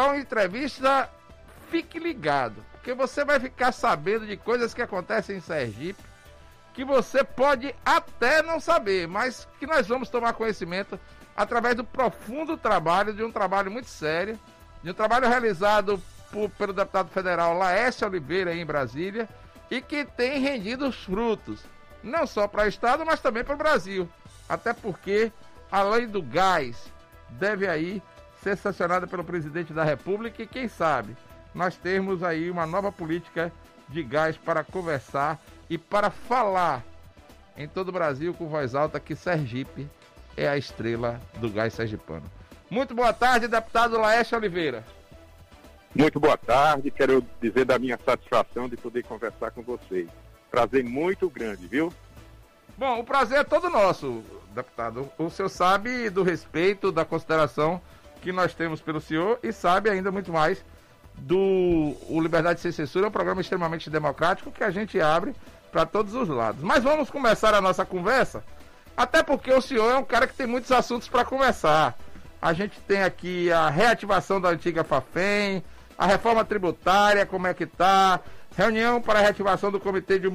para uma entrevista, fique ligado, porque você vai ficar sabendo de coisas que acontecem em Sergipe que você pode até não saber, mas que nós vamos tomar conhecimento através do profundo trabalho, de um trabalho muito sério, de um trabalho realizado por, pelo deputado federal Laércio Oliveira em Brasília e que tem rendido os frutos, não só para o Estado, mas também para o Brasil. Até porque a lei do gás deve aí ser sancionada pelo presidente da República e quem sabe nós termos aí uma nova política de gás para conversar e para falar em todo o Brasil com voz alta que Sergipe é a estrela do gás sergipano. Muito boa tarde, deputado Laércio Oliveira. Muito boa tarde, quero dizer da minha satisfação de poder conversar com vocês. Prazer muito grande, viu? Bom, o prazer é todo nosso, deputado. O senhor sabe do respeito, da consideração que nós temos pelo senhor e sabe ainda muito mais do o Liberdade Sem Censura, é um programa extremamente democrático que a gente abre para todos os lados. Mas vamos começar a nossa conversa, até porque o senhor é um cara que tem muitos assuntos para conversar. A gente tem aqui a reativação da antiga Fafem, a reforma tributária, como é que tá, reunião para a reativação do comitê de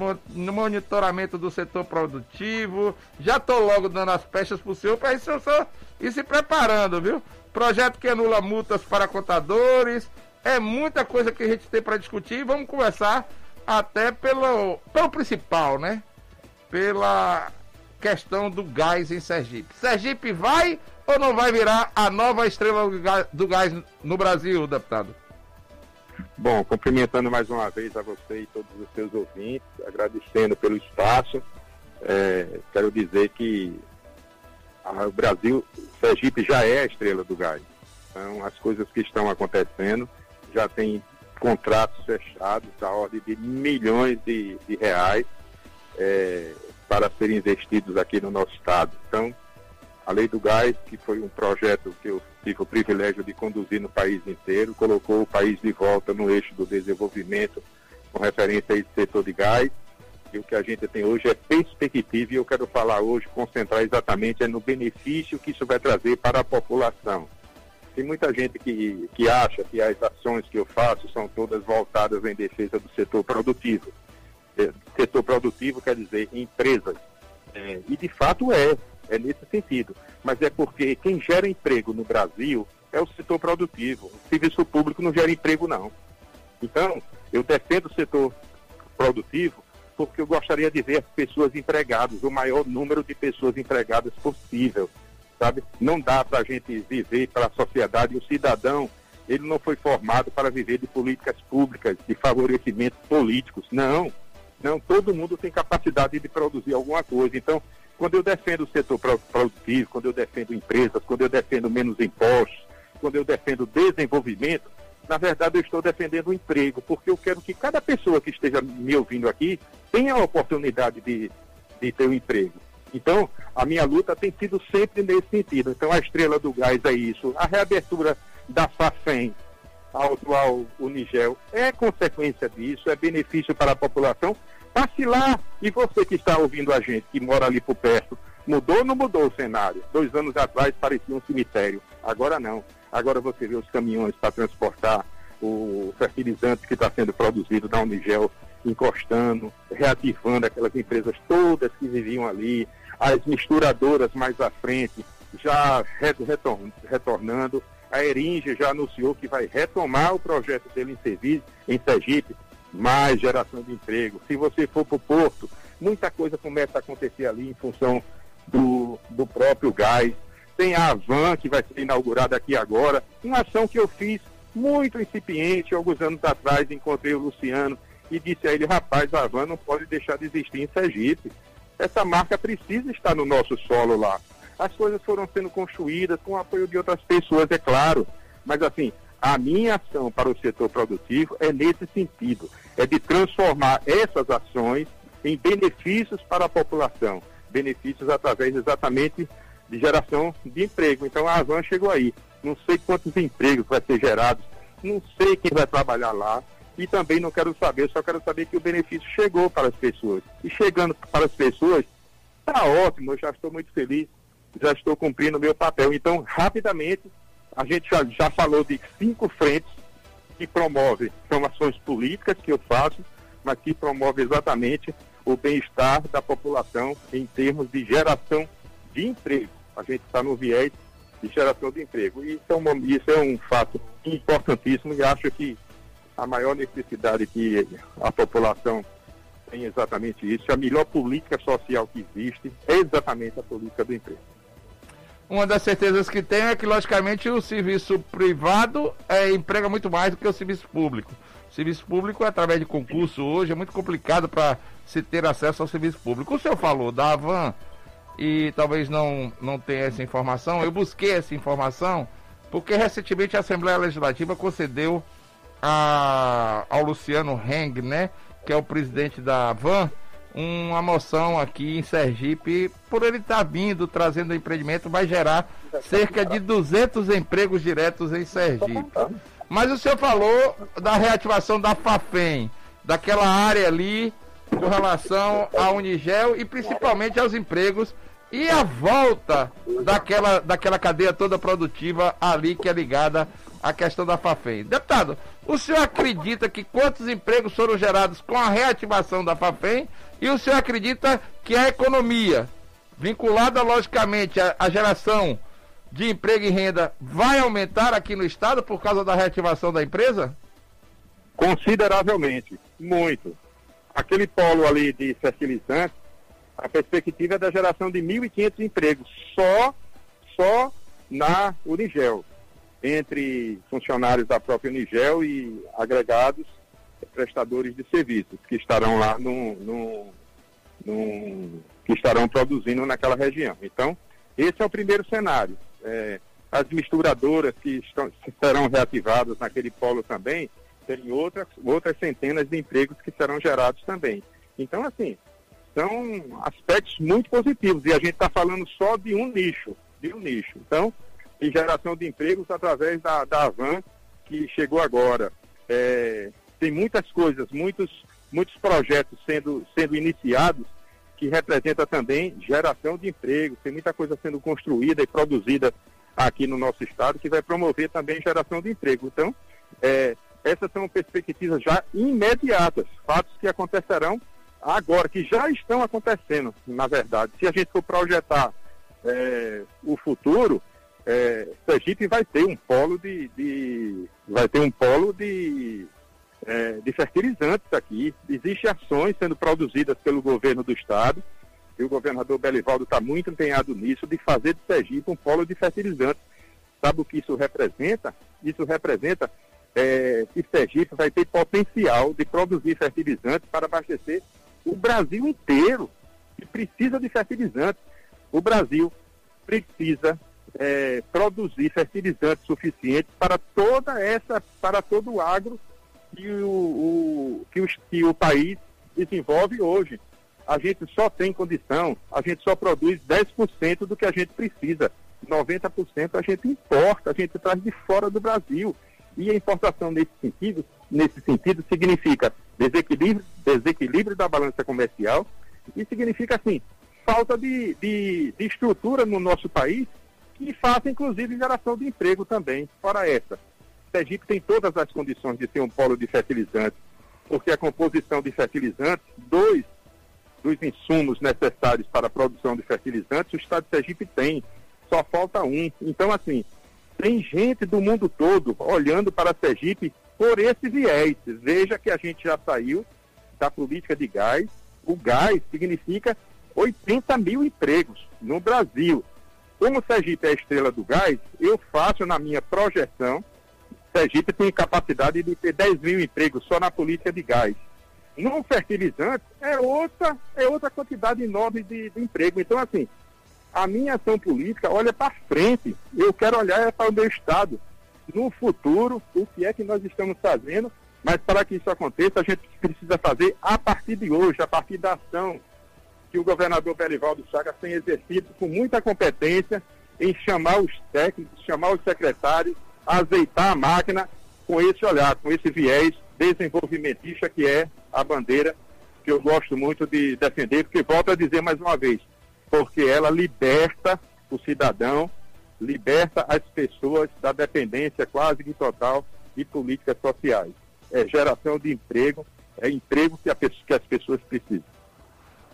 monitoramento do setor produtivo. Já tô logo dando as peças pro senhor para isso ir se preparando, viu? Projeto que anula multas para contadores. É muita coisa que a gente tem para discutir. Vamos conversar até pelo, pelo principal, né? Pela questão do gás em Sergipe. Sergipe vai ou não vai virar a nova estrela do gás no Brasil, deputado? Bom, cumprimentando mais uma vez a você e todos os seus ouvintes, agradecendo pelo espaço. É, quero dizer que a, o Brasil, Sergipe já é a estrela do gás. Então, as coisas que estão acontecendo já tem contratos fechados da ordem de milhões de, de reais é, para serem investidos aqui no nosso estado. Então, a Lei do Gás, que foi um projeto que eu tive o privilégio de conduzir no país inteiro, colocou o país de volta no eixo do desenvolvimento com referência a esse setor de gás. E o que a gente tem hoje é perspectiva e eu quero falar hoje, concentrar exatamente é no benefício que isso vai trazer para a população. Tem muita gente que, que acha que as ações que eu faço são todas voltadas em defesa do setor produtivo. É, setor produtivo quer dizer empresas. É, e de fato é, é nesse sentido. Mas é porque quem gera emprego no Brasil é o setor produtivo. O serviço público não gera emprego, não. Então, eu defendo o setor produtivo porque eu gostaria de ver as pessoas empregadas, o maior número de pessoas empregadas possível sabe? Não dá para a gente viver para a sociedade. O cidadão, ele não foi formado para viver de políticas públicas, de favorecimentos políticos. Não, não. Todo mundo tem capacidade de produzir alguma coisa. Então, quando eu defendo o setor produtivo, quando eu defendo empresas, quando eu defendo menos impostos, quando eu defendo desenvolvimento, na verdade eu estou defendendo o emprego, porque eu quero que cada pessoa que esteja me ouvindo aqui tenha a oportunidade de, de ter um emprego. Então, a minha luta tem sido sempre nesse sentido. Então, a estrela do gás é isso. A reabertura da FAFEM ao atual Unigel é consequência disso, é benefício para a população. Passe lá e você que está ouvindo a gente, que mora ali por perto, mudou ou não mudou o cenário? Dois anos atrás parecia um cemitério, agora não. Agora você vê os caminhões para transportar o fertilizante que está sendo produzido da Unigel encostando, reativando aquelas empresas todas que viviam ali, as misturadoras mais à frente já retornando. A Eringe já anunciou que vai retomar o projeto dele em serviço em Sergipe, mais geração de emprego. Se você for para o Porto, muita coisa começa a acontecer ali em função do, do próprio gás. Tem a Avan, que vai ser inaugurada aqui agora, uma ação que eu fiz muito incipiente, alguns anos atrás, encontrei o Luciano e disse a ele, rapaz, a Avan não pode deixar de existir em Sergipe essa marca precisa estar no nosso solo lá. As coisas foram sendo construídas com o apoio de outras pessoas, é claro, mas assim, a minha ação para o setor produtivo é nesse sentido, é de transformar essas ações em benefícios para a população, benefícios através exatamente de geração de emprego. Então a Avan chegou aí, não sei quantos empregos vai ser gerados, não sei quem vai trabalhar lá, e também não quero saber, só quero saber que o benefício chegou para as pessoas. E chegando para as pessoas, está ótimo, eu já estou muito feliz, já estou cumprindo o meu papel. Então, rapidamente, a gente já, já falou de cinco frentes que promovem, são ações políticas que eu faço, mas que promove exatamente o bem-estar da população em termos de geração de emprego. A gente está no viés de geração de emprego. E isso é, isso é um fato importantíssimo e acho que a maior necessidade que a população tem exatamente isso. A melhor política social que existe é exatamente a política do emprego. Uma das certezas que tem é que, logicamente, o serviço privado é, emprega muito mais do que o serviço público. O serviço público, através de concurso hoje, é muito complicado para se ter acesso ao serviço público. O senhor falou da Avan e talvez não, não tenha essa informação. Eu busquei essa informação porque recentemente a Assembleia Legislativa concedeu a, ao Luciano Heng, né, que é o presidente da Avan, uma moção aqui em Sergipe, por ele estar tá vindo, trazendo empreendimento, vai gerar cerca de 200 empregos diretos em Sergipe. Mas o senhor falou da reativação da FAFEM, daquela área ali com relação à Unigel e principalmente aos empregos e a volta daquela, daquela cadeia toda produtiva ali que é ligada à questão da FAFEM. Deputado, o senhor acredita que quantos empregos foram gerados com a reativação da FAFEM e o senhor acredita que a economia, vinculada logicamente à, à geração de emprego e renda, vai aumentar aqui no estado por causa da reativação da empresa? Consideravelmente, muito. Aquele polo ali de fertilizantes, a perspectiva é da geração de 1.500 empregos, só, só na Unigel, entre funcionários da própria Unigel e agregados prestadores de serviços que estarão lá no, no, no, que estarão produzindo naquela região. Então, esse é o primeiro cenário. É, as misturadoras que estão, serão reativadas naquele polo também, tem outras, outras centenas de empregos que serão gerados também. Então, assim, são aspectos muito positivos e a gente está falando só de um nicho, de um nicho. Então, em geração de empregos através da, da Avan, que chegou agora. É, tem muitas coisas, muitos, muitos projetos sendo, sendo iniciados que representa também geração de emprego, tem muita coisa sendo construída e produzida aqui no nosso estado que vai promover também geração de emprego. Então, é, essas são perspectivas já imediatas, fatos que acontecerão agora, que já estão acontecendo, na verdade. Se a gente for projetar é, o futuro, é, Sergipe vai ter um polo de, de vai ter um polo de é, de fertilizantes aqui. Existem ações sendo produzidas pelo governo do estado, e o governador Belivaldo está muito empenhado nisso, de fazer de Sergipe um polo de fertilizantes. Sabe o que isso representa? Isso representa é, que Sergipe vai ter potencial de produzir fertilizantes para abastecer o Brasil inteiro, que precisa de fertilizantes. O Brasil precisa é, produzir fertilizantes suficientes para toda essa, para todo o agro que o, o, que, o, que o país desenvolve hoje. A gente só tem condição, a gente só produz 10% do que a gente precisa. 90% a gente importa, a gente traz de fora do Brasil. E a importação nesse sentido, nesse sentido significa desequilíbrio, desequilíbrio da balança comercial e significa, assim, falta de, de, de estrutura no nosso país que faça, inclusive, geração de emprego também, fora essa. Sergipe tem todas as condições de ser um polo de fertilizantes, porque a composição de fertilizantes, dois dos insumos necessários para a produção de fertilizantes, o estado de Sergipe tem, só falta um. Então, assim, tem gente do mundo todo olhando para Sergipe por esse viés. Veja que a gente já saiu da política de gás. O gás significa 80 mil empregos no Brasil. Como Sergipe é a estrela do gás, eu faço na minha projeção Sergipe tem capacidade de ter 10 mil empregos só na política de gás. No fertilizante é outra, é outra quantidade enorme de, de emprego. Então, assim, a minha ação política olha para frente. Eu quero olhar para o meu Estado. No futuro, o que é que nós estamos fazendo, mas para que isso aconteça, a gente precisa fazer a partir de hoje, a partir da ação que o governador Belivaldo Chagas tem exercido com muita competência em chamar os técnicos, chamar os secretários, azeitar a máquina com esse olhar, com esse viés desenvolvimentista que é a bandeira que eu gosto muito de defender, porque volto a dizer mais uma vez, porque ela liberta o cidadão liberta as pessoas da dependência quase que total de políticas sociais. É geração de emprego, é emprego que, que as pessoas precisam.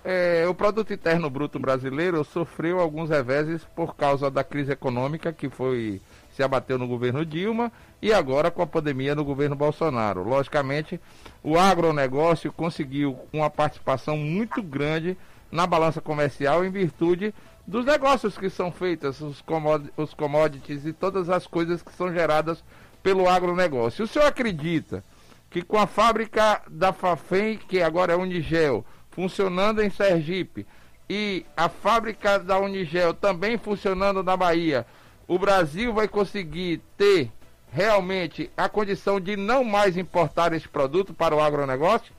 É, o produto interno bruto brasileiro sofreu alguns reveses por causa da crise econômica que foi se abateu no governo Dilma e agora com a pandemia no governo Bolsonaro. Logicamente, o agronegócio conseguiu uma participação muito grande na balança comercial em virtude dos negócios que são feitos, os, comod os commodities e todas as coisas que são geradas pelo agronegócio. O senhor acredita que com a fábrica da Fafem, que agora é Unigel, funcionando em Sergipe, e a fábrica da Unigel também funcionando na Bahia, o Brasil vai conseguir ter realmente a condição de não mais importar esse produto para o agronegócio?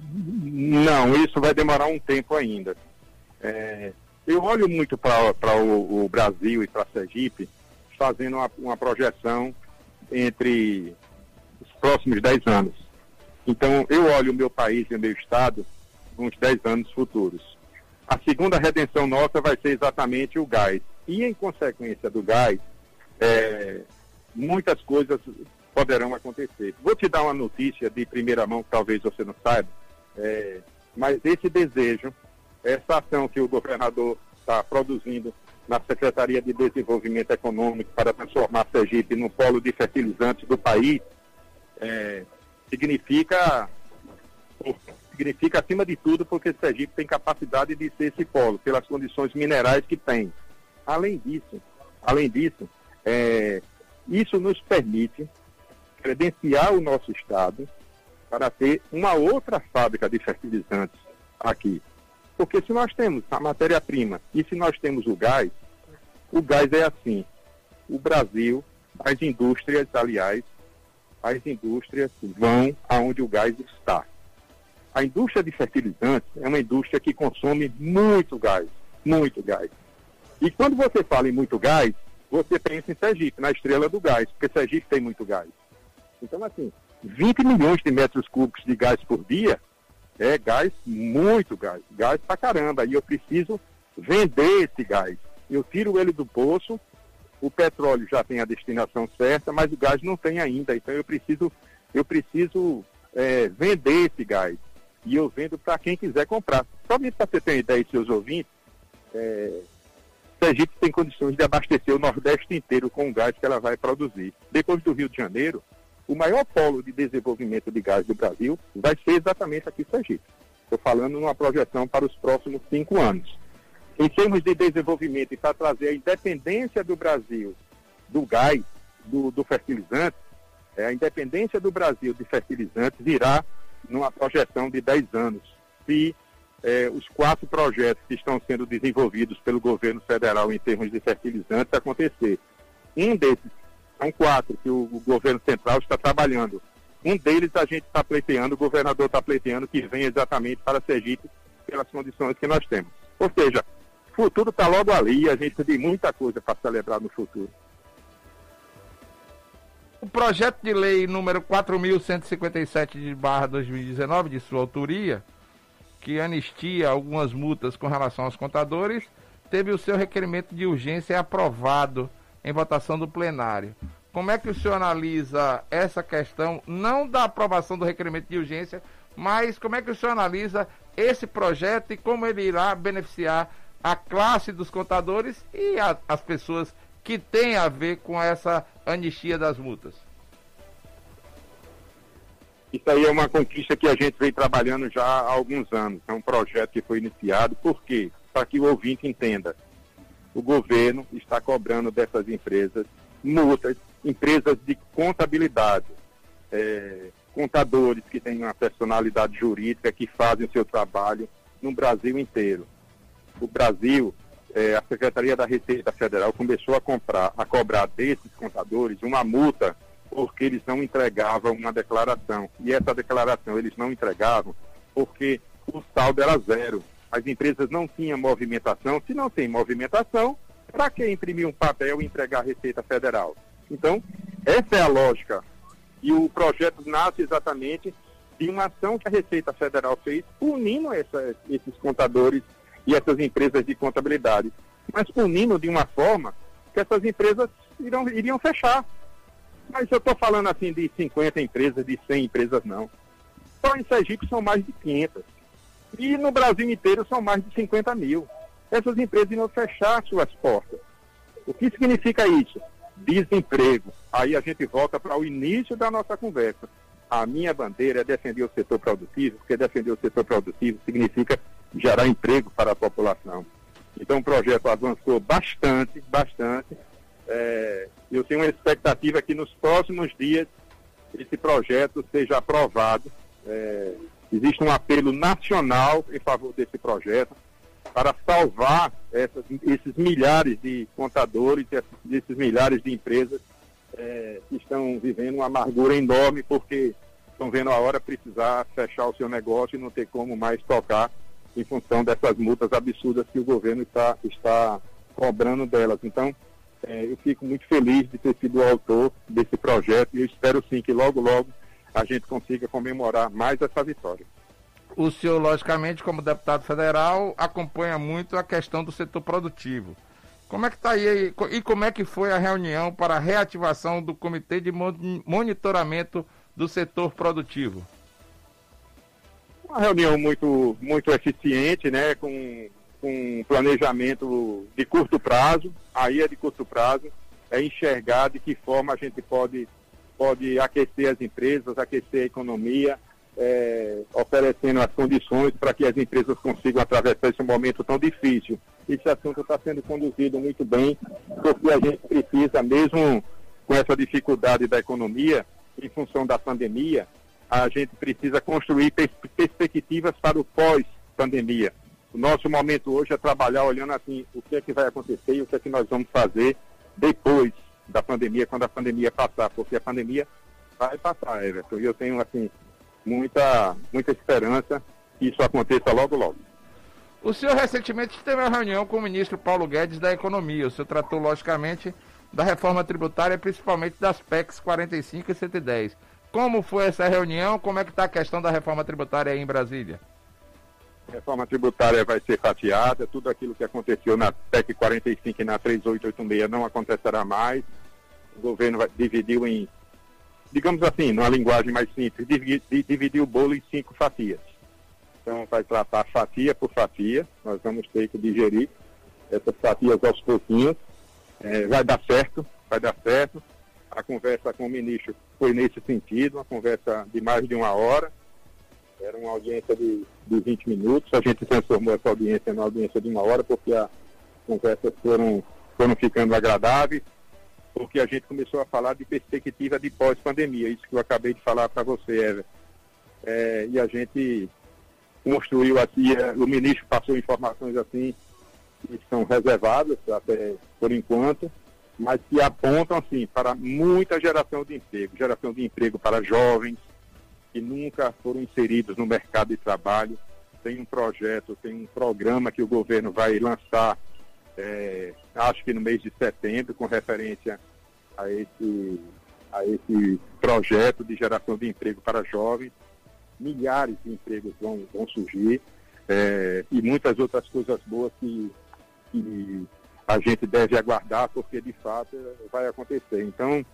Não, isso vai demorar um tempo ainda. É, eu olho muito para o, o, Brasil e para Sergipe fazendo uma, uma projeção entre os próximos 10 anos. Então, eu olho o meu país e o meu estado uns 10 anos futuros. A segunda redenção nossa vai ser exatamente o gás. E, em consequência do gás, é, muitas coisas poderão acontecer. Vou te dar uma notícia de primeira mão, que talvez você não saiba, é, mas esse desejo, essa ação que o governador está produzindo na Secretaria de Desenvolvimento Econômico para transformar Sergipe no polo de fertilizantes do país, é, significa significa, acima de tudo, porque Sergipe tem capacidade de ser esse polo, pelas condições minerais que tem. Além disso, além disso, é, isso nos permite credenciar o nosso Estado para ter uma outra fábrica de fertilizantes aqui. Porque se nós temos a matéria-prima e se nós temos o gás, o gás é assim. O Brasil, as indústrias, aliás, as indústrias vão aonde o gás está. A indústria de fertilizantes é uma indústria que consome muito gás, muito gás. E quando você fala em muito gás, você pensa em Sergipe, na estrela do gás, porque Sergipe tem muito gás. Então, assim, 20 milhões de metros cúbicos de gás por dia é gás, muito gás, gás pra caramba. E eu preciso vender esse gás. Eu tiro ele do poço, o petróleo já tem a destinação certa, mas o gás não tem ainda. Então eu preciso, eu preciso é, vender esse gás e eu vendo para quem quiser comprar. Somente para você ter uma ideia, seus ouvintes, é, Sergipe tem condições de abastecer o Nordeste inteiro com o gás que ela vai produzir. Depois do Rio de Janeiro, o maior polo de desenvolvimento de gás do Brasil vai ser exatamente aqui em Sergipe. Estou falando numa projeção para os próximos cinco anos. Em termos de desenvolvimento e para trazer a independência do Brasil do gás, do, do fertilizante, é, a independência do Brasil de fertilizantes virá numa projeção de 10 anos, se eh, os quatro projetos que estão sendo desenvolvidos pelo governo federal em termos de fertilizantes acontecer. Um desses, são quatro que o, o governo central está trabalhando. Um deles a gente está pleiteando, o governador está pleiteando que vem exatamente para Sergipe pelas condições que nós temos. Ou seja, o futuro está logo ali a gente tem muita coisa para celebrar no futuro. O projeto de lei número 4.157 de barra 2019, de sua autoria, que anistia algumas multas com relação aos contadores, teve o seu requerimento de urgência aprovado em votação do plenário. Como é que o senhor analisa essa questão, não da aprovação do requerimento de urgência, mas como é que o senhor analisa esse projeto e como ele irá beneficiar a classe dos contadores e a, as pessoas que tem a ver com essa anistia das multas? Isso aí é uma conquista que a gente vem trabalhando já há alguns anos. É um projeto que foi iniciado. Por quê? Para que o ouvinte entenda. O governo está cobrando dessas empresas multas, empresas de contabilidade, é, contadores que têm uma personalidade jurídica, que fazem o seu trabalho no Brasil inteiro. O Brasil é, a Secretaria da Receita Federal começou a comprar, a cobrar desses contadores uma multa porque eles não entregavam uma declaração. E essa declaração eles não entregavam porque o saldo era zero. As empresas não tinham movimentação. Se não tem movimentação, para que imprimir um papel e entregar a Receita Federal? Então, essa é a lógica. E o projeto nasce exatamente de uma ação que a Receita Federal fez, unindo essa, esses contadores e essas empresas de contabilidade, mas punindo de uma forma que essas empresas irão, iriam fechar. Mas eu estou falando assim de 50 empresas, de 100 empresas, não. Só em Sergipe são mais de 500. E no Brasil inteiro são mais de 50 mil. Essas empresas irão fechar suas portas. O que significa isso? Desemprego. Aí a gente volta para o início da nossa conversa. A minha bandeira é defender o setor produtivo, porque defender o setor produtivo significa gerar emprego para a população. Então o projeto avançou bastante, bastante. É, eu tenho uma expectativa que nos próximos dias esse projeto seja aprovado. É, existe um apelo nacional em favor desse projeto para salvar essas, esses milhares de contadores, esses milhares de empresas é, que estão vivendo uma amargura enorme porque estão vendo a hora precisar fechar o seu negócio e não ter como mais tocar em função dessas multas absurdas que o governo está, está cobrando delas. Então, é, eu fico muito feliz de ter sido o autor desse projeto e eu espero sim que logo, logo a gente consiga comemorar mais essa vitória. O senhor, logicamente, como deputado federal, acompanha muito a questão do setor produtivo. Como é que está aí e como é que foi a reunião para a reativação do Comitê de Monitoramento do Setor Produtivo? Uma reunião muito, muito eficiente, né, com, com planejamento de curto prazo, aí é de curto prazo, é enxergar de que forma a gente pode, pode aquecer as empresas, aquecer a economia, é, oferecendo as condições para que as empresas consigam atravessar esse momento tão difícil. Esse assunto está sendo conduzido muito bem, porque a gente precisa, mesmo com essa dificuldade da economia, em função da pandemia, a gente precisa construir pers perspectivas para o pós-pandemia. O nosso momento hoje é trabalhar olhando assim o que é que vai acontecer e o que é que nós vamos fazer depois da pandemia, quando a pandemia passar, porque a pandemia vai passar, Everton. E eu tenho assim muita, muita esperança que isso aconteça logo, logo. O senhor recentemente teve uma reunião com o ministro Paulo Guedes da Economia. O senhor tratou, logicamente, da reforma tributária, principalmente das PECs 45 e 110. Como foi essa reunião? Como é que está a questão da reforma tributária aí em Brasília? A reforma tributária vai ser fatiada, tudo aquilo que aconteceu na PEC 45 e na 3886 não acontecerá mais. O governo vai, dividiu em digamos assim, numa linguagem mais simples, dividir, o bolo em cinco fatias. Então, vai tratar fatia por fatia, nós vamos ter que digerir essas fatias aos pouquinhos. É, vai dar certo, vai dar certo. A conversa com o ministro foi nesse sentido, uma conversa de mais de uma hora. Era uma audiência de, de 20 minutos. A gente transformou essa audiência numa audiência de uma hora, porque as conversas foram, foram ficando agradáveis porque a gente começou a falar de perspectiva de pós-pandemia, isso que eu acabei de falar para você, Ever. É, e a gente construiu assim, é, o ministro passou informações assim que são reservadas até por enquanto, mas que apontam assim para muita geração de emprego, geração de emprego para jovens que nunca foram inseridos no mercado de trabalho. Tem um projeto, tem um programa que o governo vai lançar é, acho que no mês de setembro, com referência a esse, a esse projeto de geração de emprego para jovens. Milhares de empregos vão, vão surgir é, e muitas outras coisas boas que, que a gente deve aguardar, porque de fato vai acontecer. Então,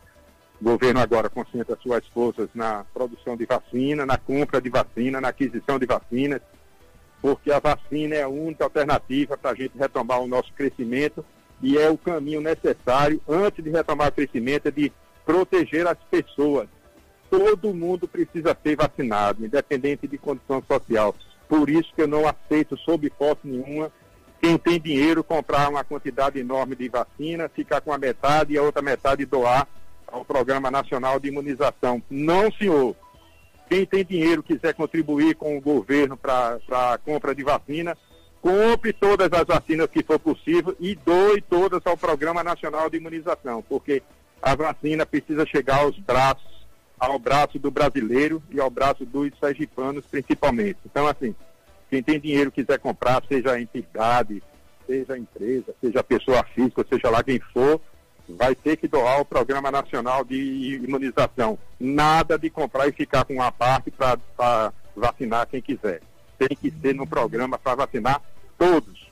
o governo agora concentra suas forças na produção de vacina, na compra de vacina, na aquisição de vacinas, porque a vacina é a única alternativa para a gente retomar o nosso crescimento e é o caminho necessário, antes de retomar o crescimento, é de proteger as pessoas. Todo mundo precisa ser vacinado, independente de condição social. Por isso que eu não aceito, sob hipótese nenhuma, quem tem dinheiro comprar uma quantidade enorme de vacina, ficar com a metade e a outra metade doar ao Programa Nacional de Imunização. Não, senhor. Quem tem dinheiro quiser contribuir com o governo para a compra de vacina, compre todas as vacinas que for possível e doe todas ao Programa Nacional de Imunização, porque a vacina precisa chegar aos braços, ao braço do brasileiro e ao braço dos sergipanos principalmente. Então, assim, quem tem dinheiro quiser comprar, seja a entidade, seja a empresa, seja a pessoa física, seja lá quem for, vai ter que doar o Programa Nacional de Imunização. Nada de comprar e ficar com uma parte para vacinar quem quiser. Tem que ser no programa para vacinar todos.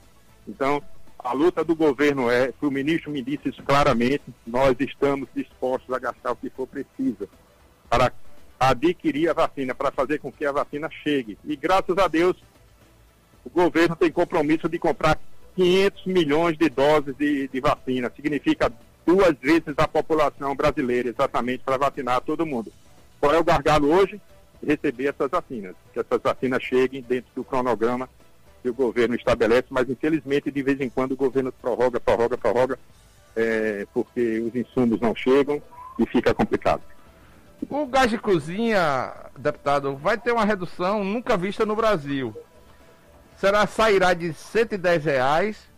Então, A luta do governo é, o ministro me disse isso claramente, nós estamos dispostos a gastar o que for preciso para adquirir a vacina, para fazer com que a vacina chegue. E graças a Deus, o governo tem compromisso de comprar 500 milhões de doses de, de vacina. Significa duas vezes a população brasileira, exatamente, para vacinar todo mundo. Qual é o gargalo hoje? Receber essas vacinas. Que essas vacinas cheguem dentro do cronograma que o governo estabelece, mas infelizmente de vez em quando o governo prorroga, prorroga, prorroga, é, porque os insumos não chegam e fica complicado. O gás de cozinha, deputado, vai ter uma redução nunca vista no Brasil. Será sairá de 110 reais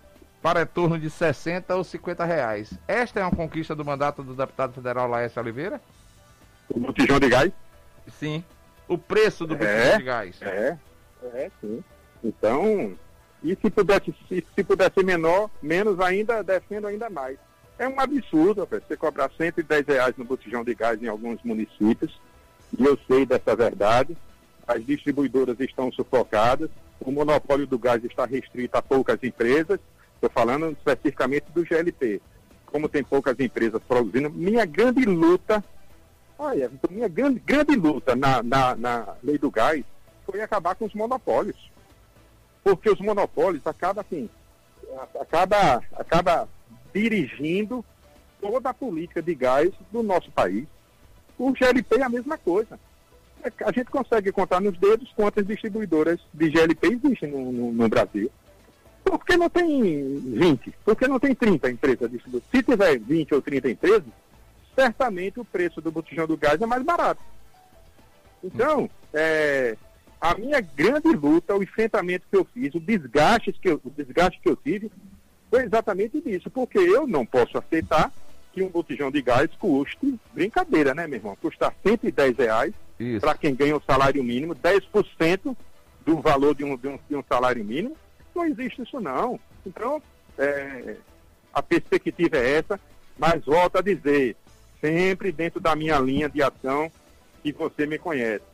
para em torno de 60 ou 50 reais. Esta é uma conquista do mandato do deputado federal Laércio Oliveira? O botijão de gás? Sim. O preço do botijão é, de gás? É, é, sim. Então, e se pudesse, se, se pudesse ser menor, menos ainda, defendo ainda mais. É um absurdo, você cobrar 110 reais no botijão de gás em alguns municípios, e eu sei dessa verdade. As distribuidoras estão sufocadas, o monopólio do gás está restrito a poucas empresas, estou falando especificamente do GLP. Como tem poucas empresas produzindo, minha grande luta, olha, minha grande, grande luta na, na, na lei do gás foi acabar com os monopólios porque os monopólios acabam assim, acaba, acaba dirigindo toda a política de gás do nosso país. O GLP é a mesma coisa. É a gente consegue contar nos dedos quantas distribuidoras de GLP existem no, no, no Brasil. Por que não tem 20? Por que não tem 30 empresas distribuidoras? Se tiver 20 ou 30 empresas, certamente o preço do botijão do gás é mais barato. Então, é, a minha grande luta, o enfrentamento que eu fiz, o desgaste que eu, o desgaste que eu tive, foi exatamente disso, porque eu não posso aceitar que um botijão de gás custe, brincadeira, né, meu irmão? Custar 110 reais para quem ganha o salário mínimo, 10% do valor de um, de, um, de um salário mínimo. Não existe isso não. Então, é, a perspectiva é essa, mas volto a dizer, sempre dentro da minha linha de ação que você me conhece.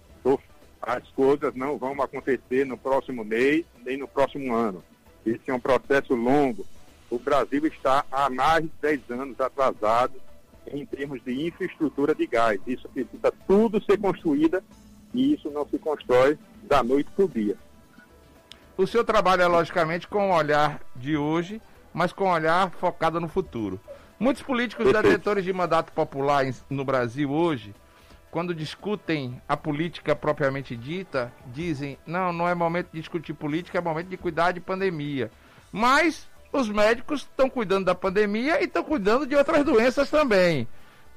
As coisas não vão acontecer no próximo mês, nem no próximo ano. Esse é um processo longo. O Brasil está há mais de 10 anos atrasado em termos de infraestrutura de gás. Isso precisa tudo ser construído e isso não se constrói da noite para o dia. O senhor trabalha, logicamente, com o olhar de hoje, mas com o olhar focado no futuro. Muitos políticos detentores de mandato popular no Brasil hoje quando discutem a política propriamente dita, dizem: não, não é momento de discutir política, é momento de cuidar de pandemia. Mas os médicos estão cuidando da pandemia e estão cuidando de outras doenças também.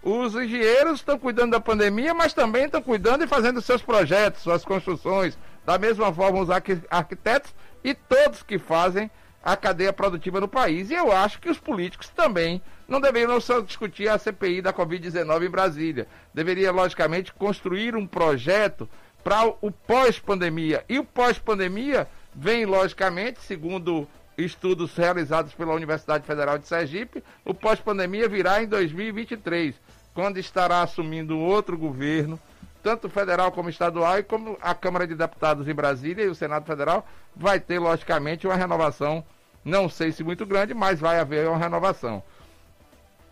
Os engenheiros estão cuidando da pandemia, mas também estão cuidando e fazendo seus projetos, suas construções. Da mesma forma, os arquitetos e todos que fazem a cadeia produtiva no país. E eu acho que os políticos também não deveriam só discutir a CPI da Covid-19 em Brasília. Deveria, logicamente, construir um projeto para o pós-pandemia. E o pós-pandemia vem, logicamente, segundo estudos realizados pela Universidade Federal de Sergipe, o pós-pandemia virá em 2023, quando estará assumindo outro governo, tanto federal como estadual, e como a Câmara de Deputados em Brasília e o Senado Federal vai ter, logicamente, uma renovação, não sei se muito grande, mas vai haver uma renovação.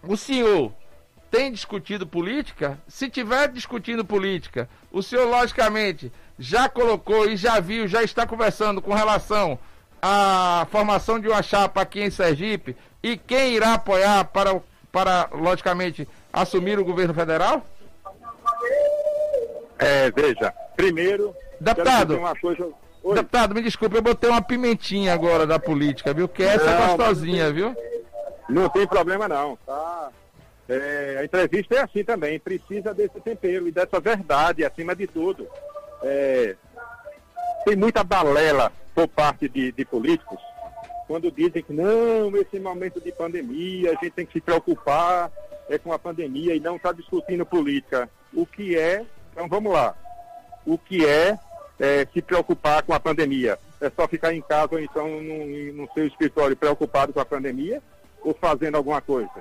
O senhor tem discutido política? Se tiver discutindo política, o senhor, logicamente, já colocou e já viu, já está conversando com relação à formação de uma chapa aqui em Sergipe e quem irá apoiar para, para logicamente, assumir o governo federal? É, veja, primeiro. Deputado, uma coisa... deputado, me desculpe, eu botei uma pimentinha agora da política, viu? Que essa é gostosinha, viu? Não tem problema não, tá? É, a entrevista é assim também, precisa desse tempero e dessa verdade acima de tudo. É, tem muita balela por parte de, de políticos quando dizem que não, esse momento de pandemia, a gente tem que se preocupar é com a pandemia e não está discutindo política. O que é, então vamos lá, o que é, é, se preocupar com a pandemia? É só ficar em casa ou então no, no seu escritório preocupado com a pandemia? ou fazendo alguma coisa.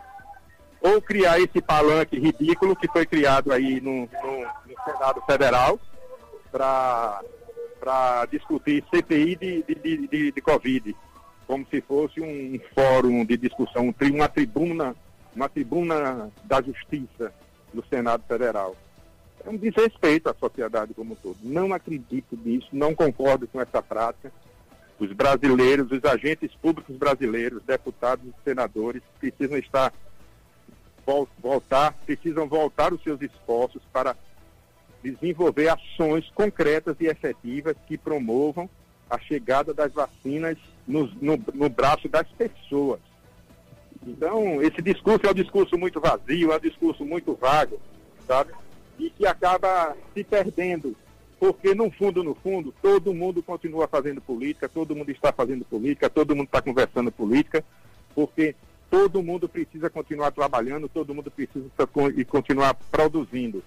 Ou criar esse palanque ridículo que foi criado aí no, no, no Senado Federal para discutir CPI de, de, de, de, Covid. como se fosse um fórum de discussão, uma tribuna, uma tribuna da justiça do Senado Federal. É um desrespeito à sociedade como um todo. Não acredito nisso, não concordo com essa prática. Os brasileiros, os agentes públicos brasileiros, deputados e senadores, precisam estar voltar, precisam voltar os seus esforços para desenvolver ações concretas e efetivas que promovam a chegada das vacinas no, no, no braço das pessoas. Então, esse discurso é um discurso muito vazio, é um discurso muito vago, sabe? E que acaba se perdendo, porque no fundo, no fundo, todo mundo continua fazendo política, todo mundo está fazendo política, todo mundo está conversando política, porque todo mundo precisa continuar trabalhando, todo mundo precisa continuar produzindo.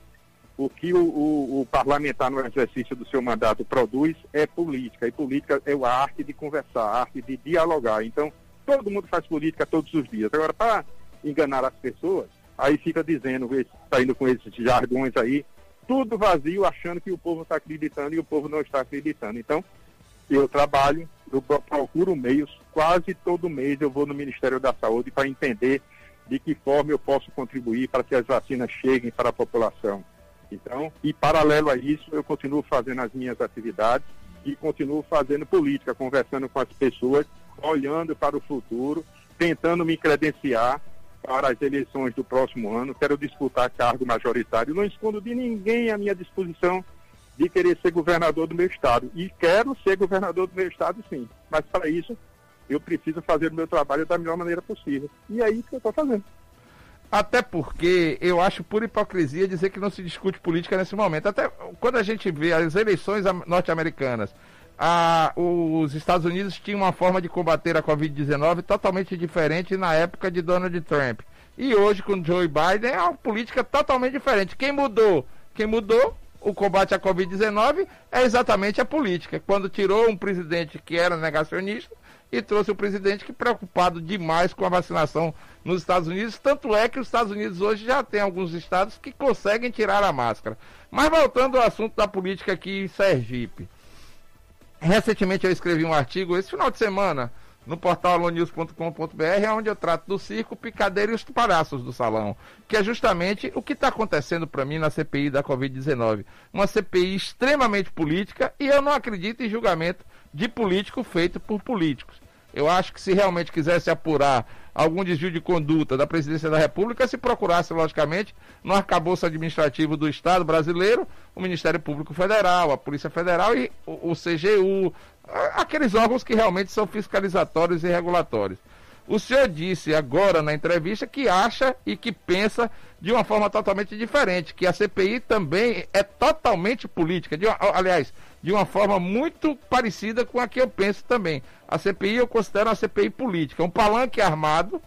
O que o, o, o, parlamentar no exercício do seu mandato produz é política, e política é a arte de conversar, a arte de dialogar. Então, todo mundo faz política todos os dias. Agora, para enganar as pessoas, aí fica dizendo, saindo com esses jargões aí, tudo vazio, achando que o povo está acreditando e o povo não está acreditando. Então, eu trabalho, eu procuro meios, quase todo mês eu vou no Ministério da Saúde para entender de que forma eu posso contribuir para que as vacinas cheguem para a população. Então, e paralelo a isso, eu continuo fazendo as minhas atividades e continuo fazendo política, conversando com as pessoas, olhando para o futuro, tentando me credenciar para as eleições do próximo ano. Quero disputar cargo majoritário. Não escondo de ninguém a minha disposição de querer ser governador do meu estado. E quero ser governador do meu estado, sim. Mas para isso, eu preciso fazer o meu trabalho da melhor maneira possível. E é isso que eu estou fazendo. Até porque eu acho pura hipocrisia dizer que não se discute política nesse momento. Até quando a gente vê as eleições norte-americanas, os Estados Unidos tinham uma forma de combater a Covid-19 totalmente diferente na época de Donald Trump. E hoje, com Joe Biden, é uma política totalmente diferente. Quem mudou? Quem mudou o combate à Covid-19 é exatamente a política. Quando tirou um presidente que era negacionista e trouxe um presidente que preocupado demais com a vacinação nos Estados Unidos. Tanto é que os Estados Unidos hoje já tem alguns estados que conseguem tirar a máscara. Mas voltando ao assunto da política aqui em Sergipe. Recentemente eu escrevi um artigo esse final de semana no portal alonews.com.br, onde eu trato do circo, picadeiro e os palhaços do salão, que é justamente o que está acontecendo para mim na CPI da Covid-19. Uma CPI extremamente política e eu não acredito em julgamento de político feito por políticos. Eu acho que se realmente quisesse apurar algum desvio de conduta da presidência da República, se procurasse, logicamente, no arcabouço administrativo do Estado brasileiro, o Ministério Público Federal, a Polícia Federal e o, CGU, aqueles órgãos que realmente são fiscalizatórios e regulatórios. O senhor disse agora na entrevista que acha e que pensa de uma forma totalmente diferente, que a CPI também é totalmente política. De aliás, de uma forma muito parecida com a que eu penso também. A CPI eu considero uma CPI política, um palanque armado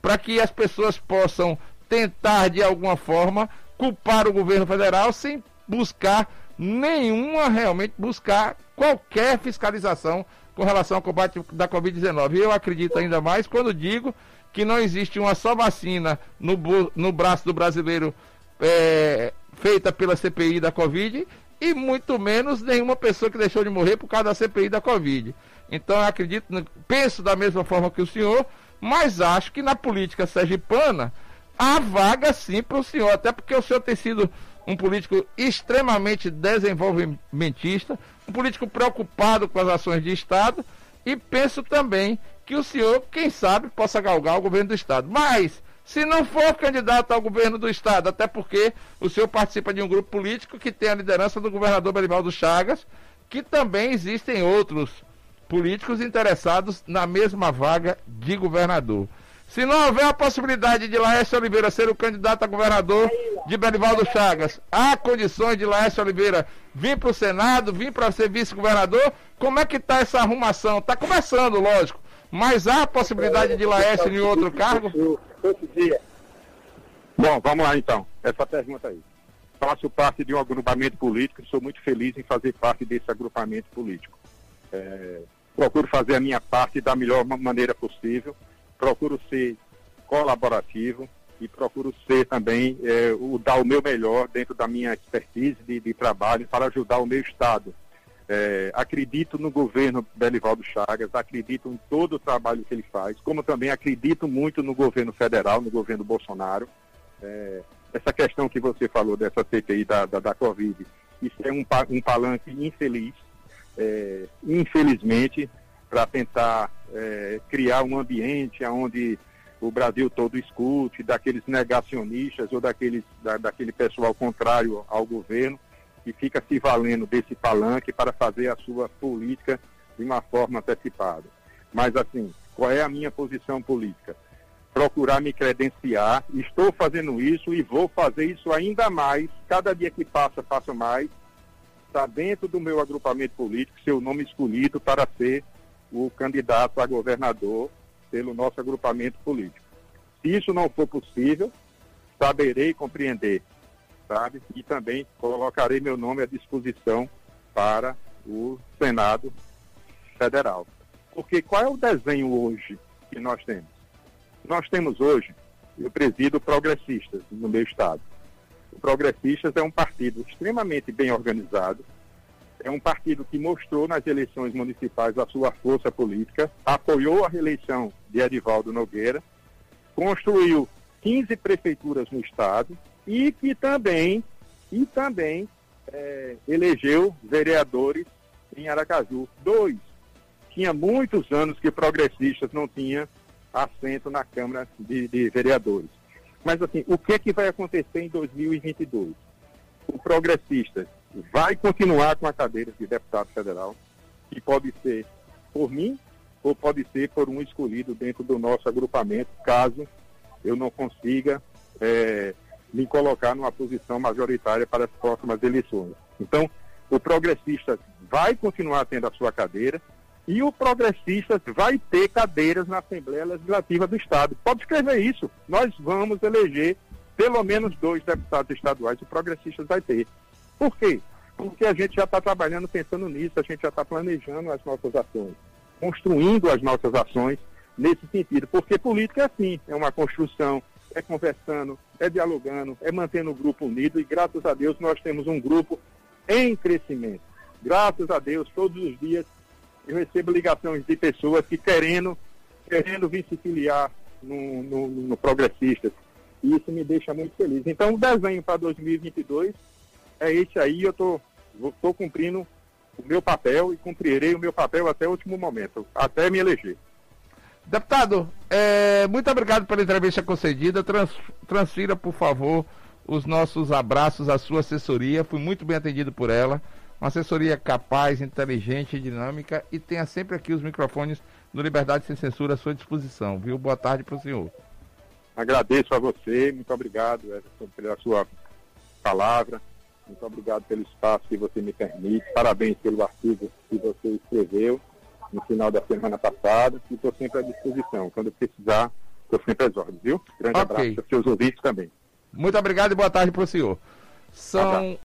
para que as pessoas possam tentar de alguma forma culpar o governo federal sem buscar nenhuma realmente buscar qualquer fiscalização com relação ao combate da Covid-19. Eu acredito ainda mais quando digo que não existe uma só vacina no, no braço do brasileiro é, feita pela CPI da Covid e muito menos nenhuma pessoa que deixou de morrer por causa da CPI da Covid. Então eu acredito, penso da mesma forma que o senhor, mas acho que na política sergipana há vaga sim para o senhor, até porque o senhor tem sido um político extremamente desenvolvimentista, um político preocupado com as ações de Estado e penso também que o senhor, quem sabe, possa galgar o governo do Estado. Mas se não for candidato ao governo do Estado, até porque o senhor participa de um grupo político que tem a liderança do governador Belivaldo Chagas, que também existem outros políticos interessados na mesma vaga de governador. Se não houver a possibilidade de Laércio Oliveira ser o candidato a governador de Belivaldo Chagas, há condições de Laércio Oliveira vir para o Senado, vir para ser vice-governador? Como é que está essa arrumação? Está começando, lógico. Mas há a possibilidade de Laércio em outro cargo? Bom, vamos lá então. Essa pergunta aí. Faço parte de um agrupamento político e sou muito feliz em fazer parte desse agrupamento político. É, procuro fazer a minha parte da melhor maneira possível, procuro ser colaborativo e procuro ser também, é, o, dar o meu melhor dentro da minha expertise de, de trabalho para ajudar o meu Estado. É, acredito no governo Belivaldo Chagas, acredito em todo o trabalho que ele faz, como também acredito muito no governo federal, no governo Bolsonaro. É, essa questão que você falou dessa CPI da, da, da Covid, isso é um, um palanque infeliz, é, infelizmente, para tentar é, criar um ambiente onde o Brasil todo escute, daqueles negacionistas ou daqueles, da, daquele pessoal contrário ao governo que fica se valendo desse palanque para fazer a sua política de uma forma antecipada. Mas, assim, qual é a minha posição política? Procurar me credenciar, estou fazendo isso e vou fazer isso ainda mais, cada dia que passa, passa mais, está dentro do meu agrupamento político, seu nome escolhido para ser o candidato a governador pelo nosso agrupamento político. Se isso não for possível, saberei compreender sabe? E também colocarei meu nome à disposição para o Senado Federal. Porque qual é o desenho hoje que nós temos? Nós temos hoje, eu presido progressistas no meu estado. O Progressistas é um partido extremamente bem organizado, é um partido que mostrou nas eleições municipais a sua força política, apoiou a reeleição de Edivaldo Nogueira, construiu 15 prefeituras no estado, e que também, e também é, elegeu vereadores em Aracaju. Dois. Tinha muitos anos que progressistas não tinham assento na Câmara de, de Vereadores. Mas assim, o que, que vai acontecer em 2022? O progressista vai continuar com a cadeira de deputado federal, que pode ser por mim ou pode ser por um escolhido dentro do nosso agrupamento, caso eu não consiga é, me colocar numa posição majoritária para as próximas eleições. Então, o progressista vai continuar tendo a sua cadeira e o progressista vai ter cadeiras na Assembleia Legislativa do Estado. Pode escrever isso. Nós vamos eleger pelo menos dois deputados estaduais, o progressista vai ter. Por quê? Porque a gente já está trabalhando pensando nisso, a gente já está planejando as nossas ações, construindo as nossas ações nesse sentido. Porque política é assim, é uma construção, é conversando, é dialogando, é mantendo o grupo unido e graças a Deus nós temos um grupo em crescimento. Graças a Deus, todos os dias eu recebo ligações de pessoas que querendo, querendo vir se filiar no, no, no Progressistas. E isso me deixa muito feliz. Então o desenho para 2022 é esse aí, eu estou tô, cumprindo o meu papel e cumprirei o meu papel até o último momento, até me eleger. Deputado, é, muito obrigado pela entrevista concedida. Trans, transfira, por favor, os nossos abraços à sua assessoria. Fui muito bem atendido por ela. Uma assessoria capaz, inteligente, dinâmica e tenha sempre aqui os microfones do Liberdade Sem Censura à sua disposição, viu? Boa tarde para o senhor. Agradeço a você, muito obrigado Everson, pela sua palavra, muito obrigado pelo espaço que você me permite, parabéns pelo artigo que você escreveu no final da semana passada e estou sempre à disposição. Quando precisar, estou sempre às ordens, viu? Grande okay. abraço para seus ouvintes também. Muito obrigado e boa tarde para o senhor. São